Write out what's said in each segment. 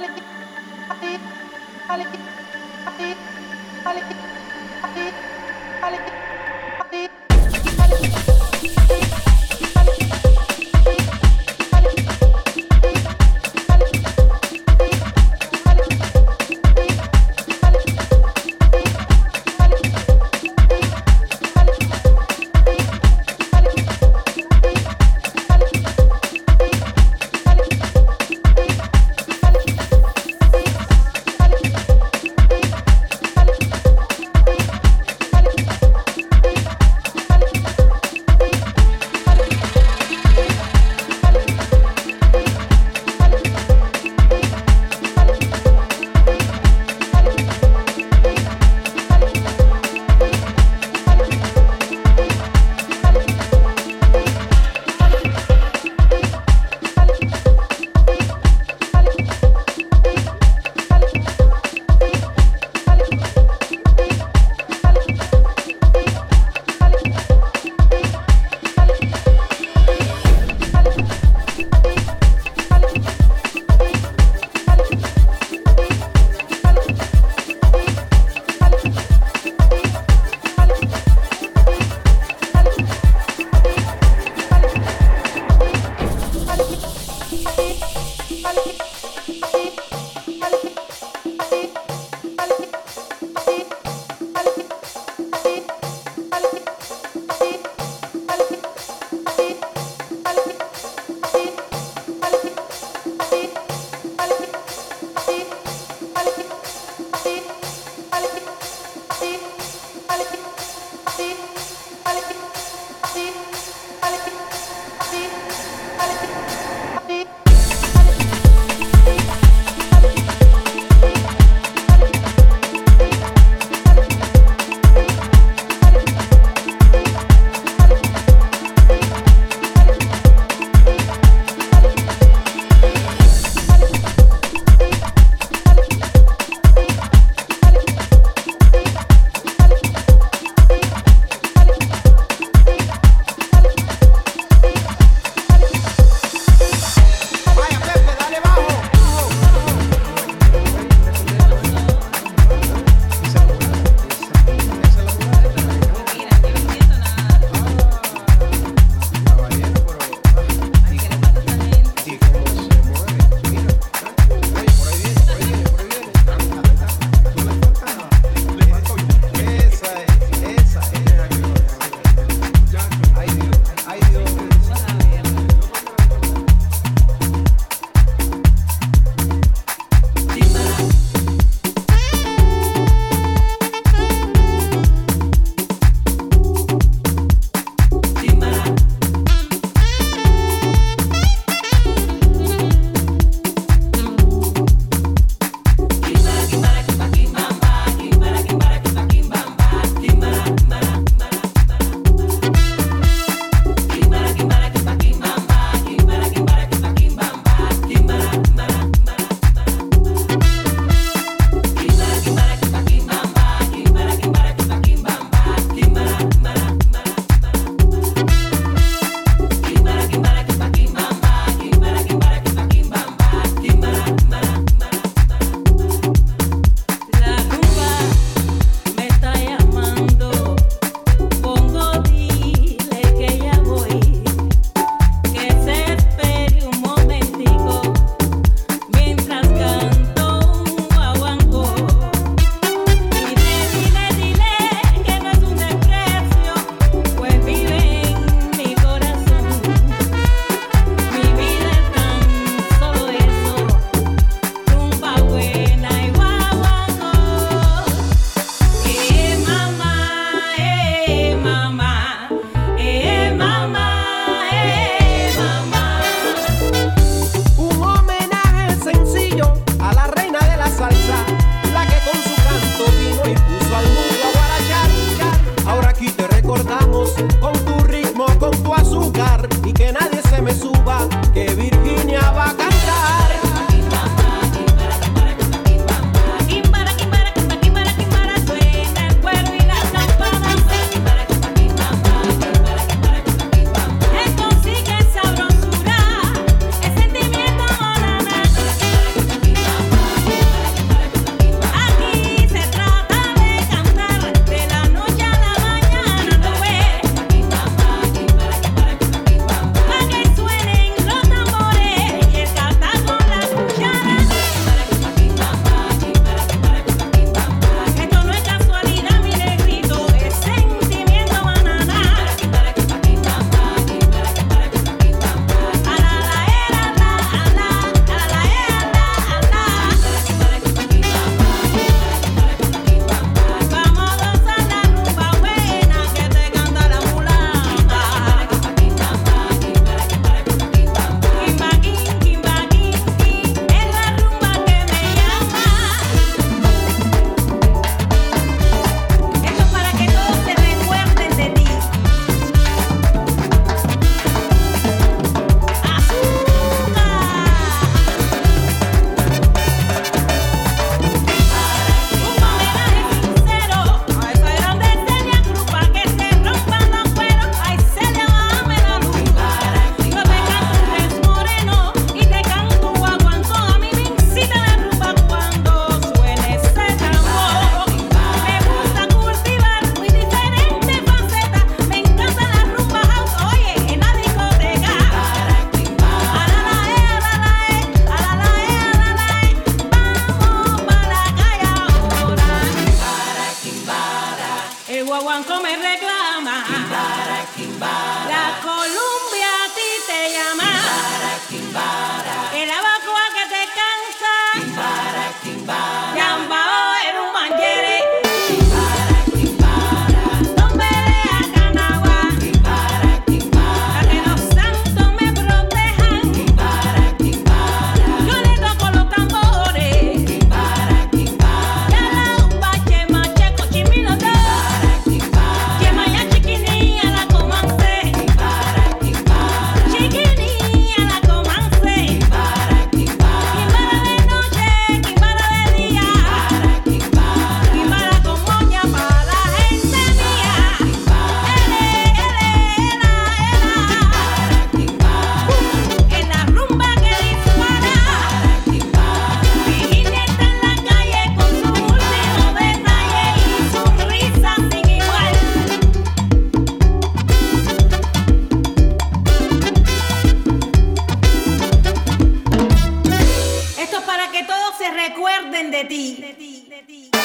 Thank you.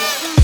Bye.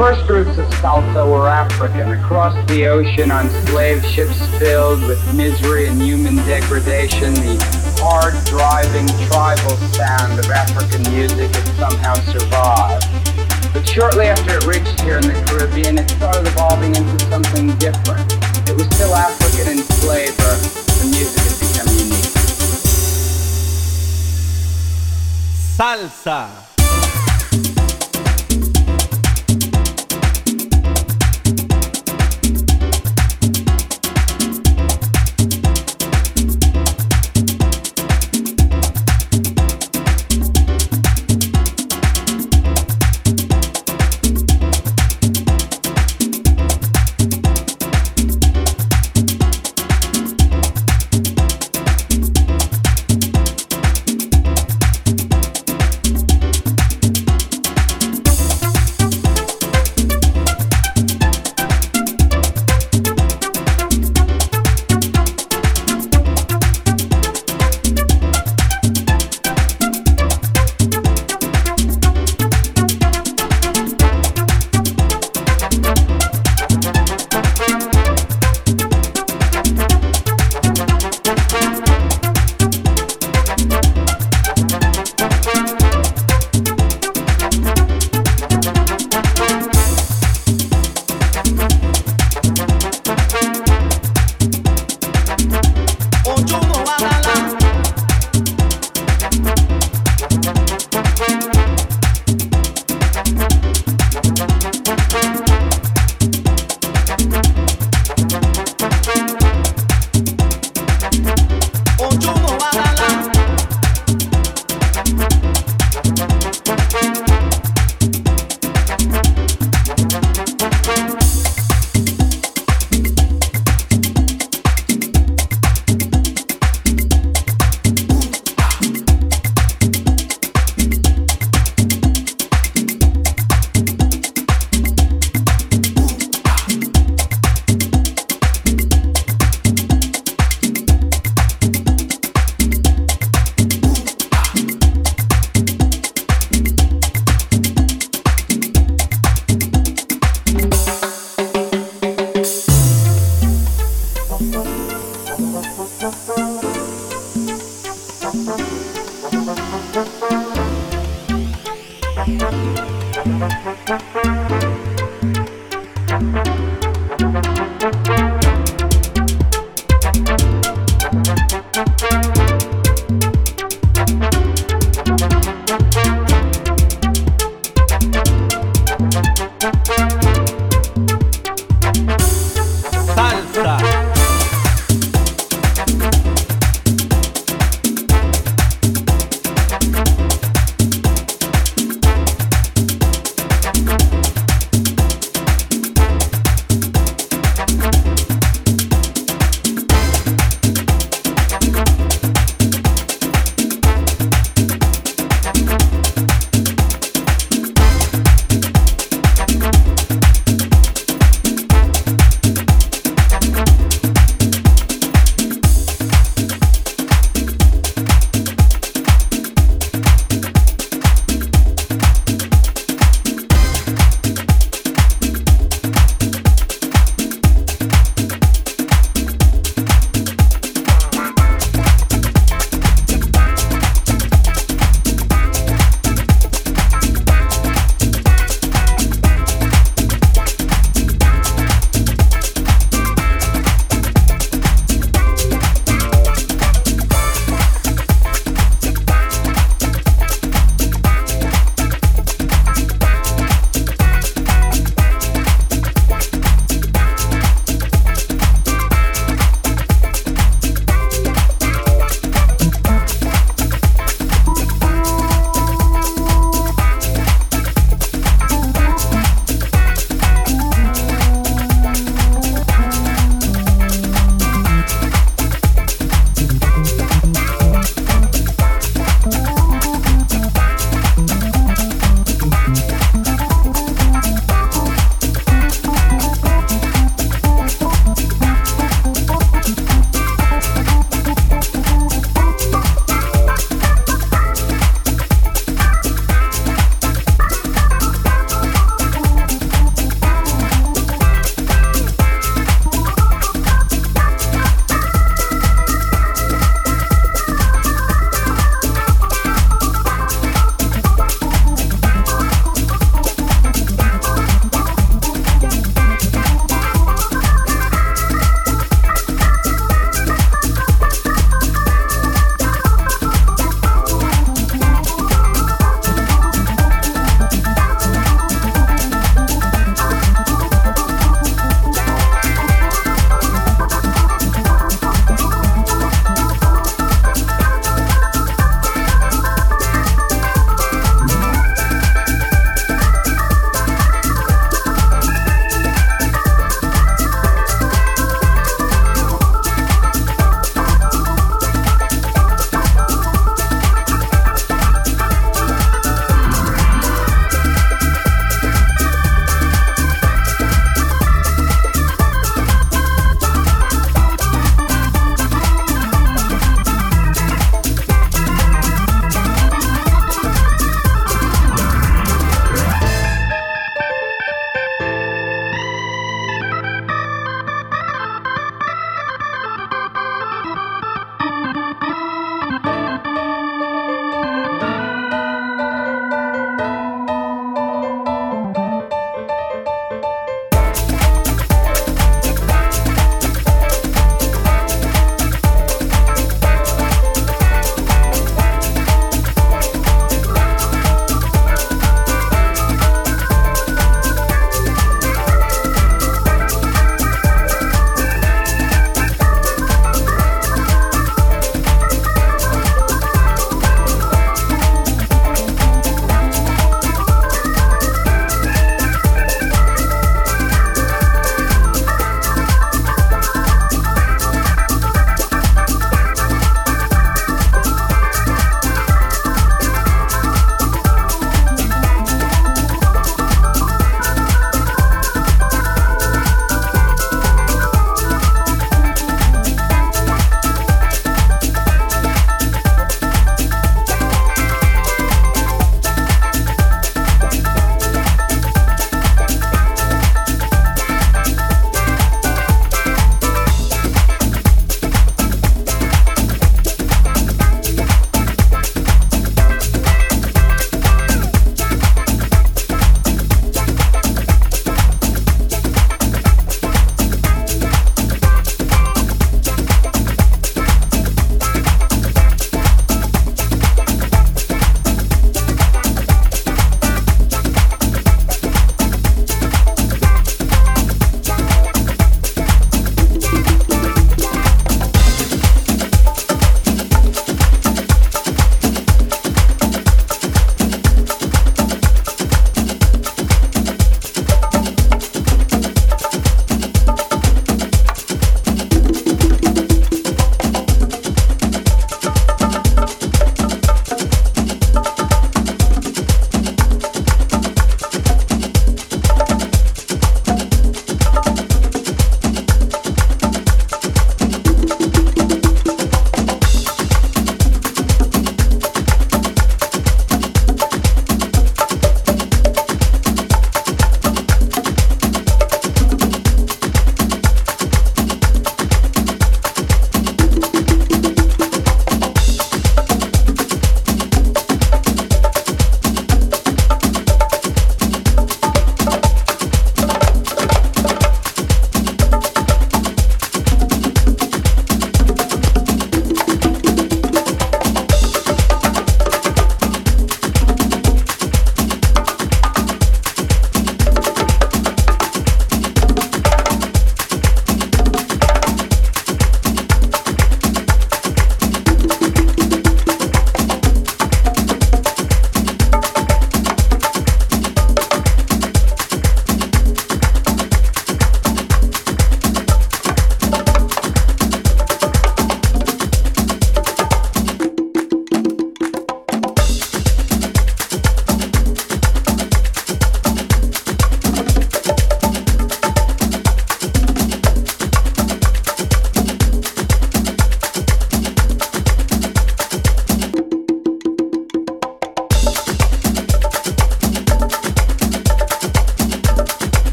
First groups of salsa were African, across the ocean on slave ships filled with misery and human degradation, the hard driving tribal sound of African music had somehow survived. But shortly after it reached here in the Caribbean, it started evolving into something different. It was still African in flavor, the music had become unique. Salsa.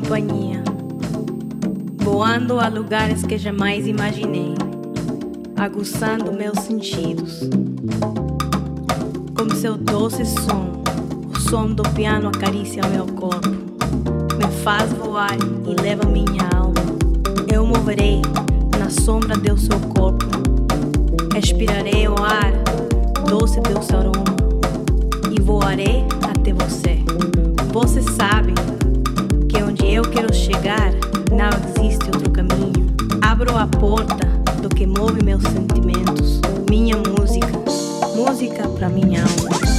Companhia, voando a lugares que jamais imaginei, aguçando meus sentidos. Com seu doce som, o som do piano acaricia meu corpo, me faz voar e leva minha alma. Eu moverei na sombra do seu corpo, respirarei o ar doce do seu aroma e voarei até você. Você sabe eu quero chegar não existe outro caminho. Abro a porta do que move meus sentimentos, minha música, música para minha alma.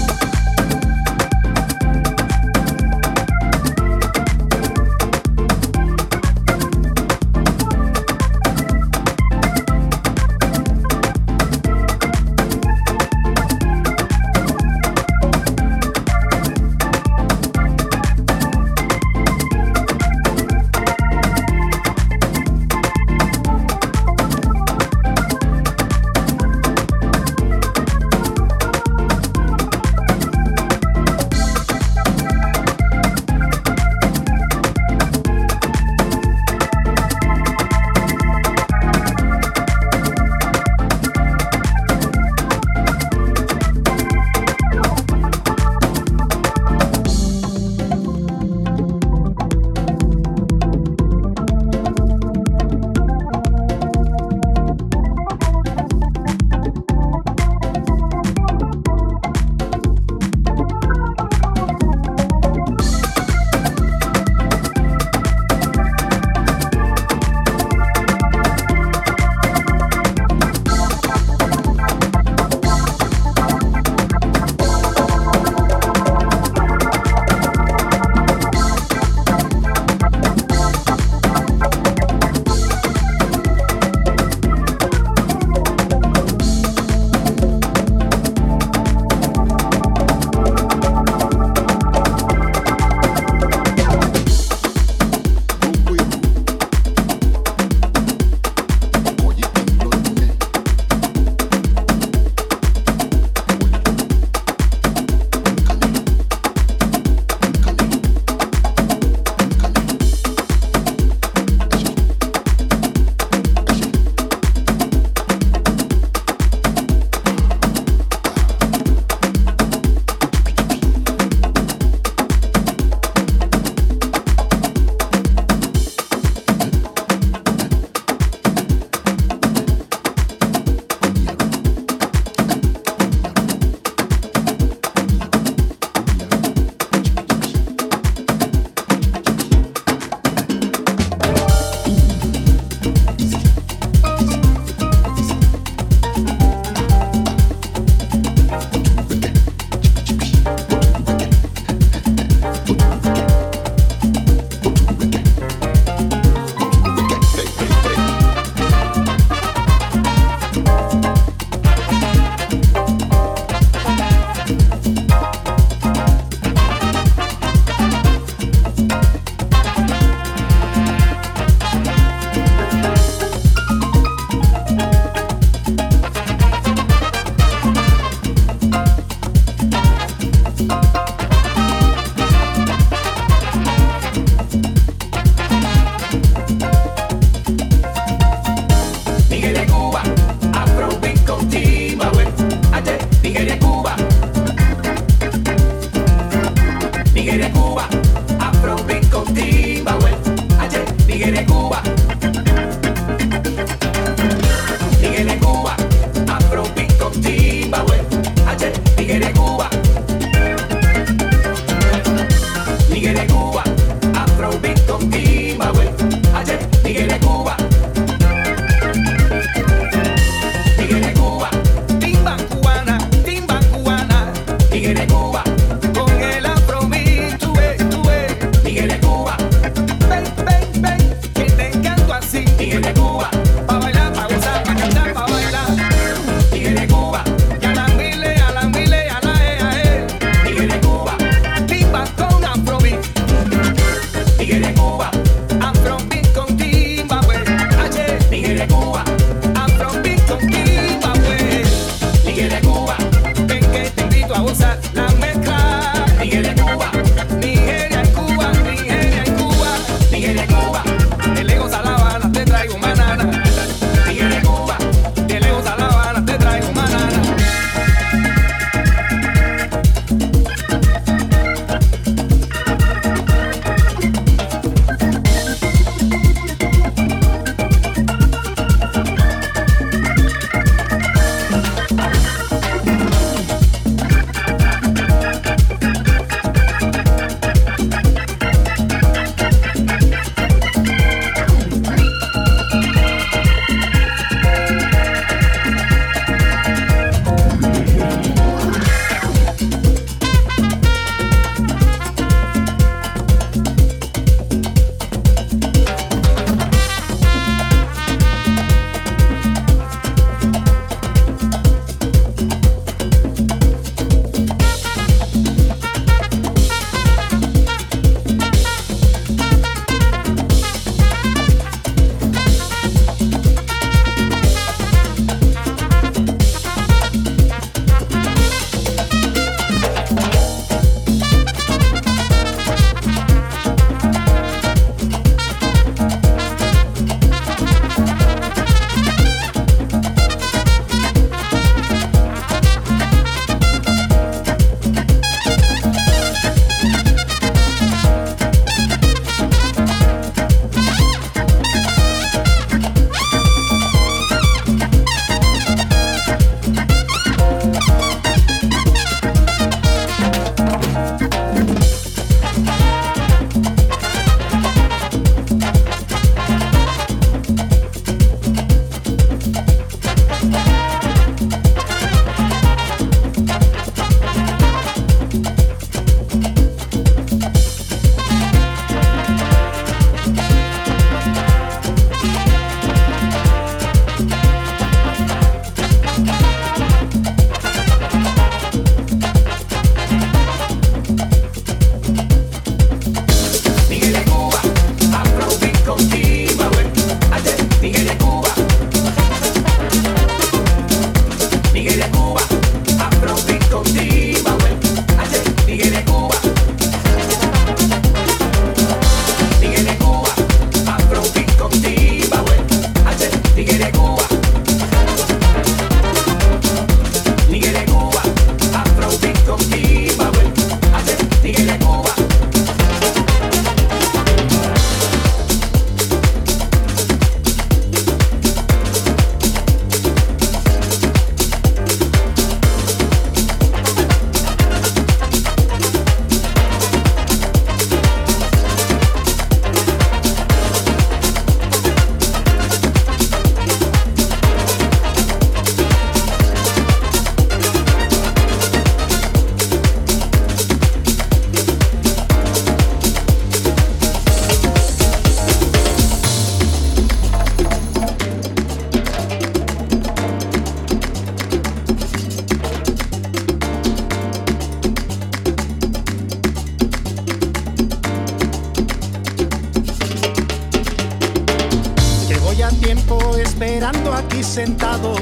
Voy a tiempo esperando aquí sentado,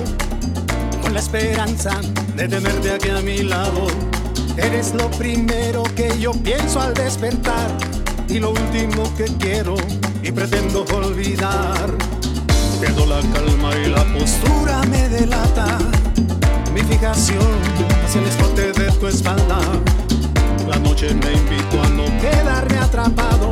con la esperanza de tenerte aquí a mi lado. Eres lo primero que yo pienso al despertar y lo último que quiero y pretendo olvidar. Pierdo la calma y la postura me delata. Mi fijación hacia el escote de tu espalda. La noche me invitó a no quedarme atrapado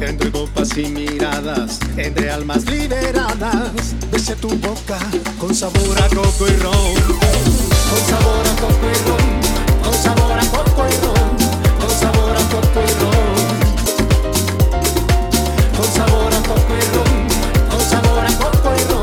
Entre copas y miradas, entre almas liberadas, besé tu boca con sabor a coco y ron. Con sabor a coco y ron, con sabor a coco y ron, con sabor a coco y ron. Con sabor a coco y ron, con sabor a coco y ron,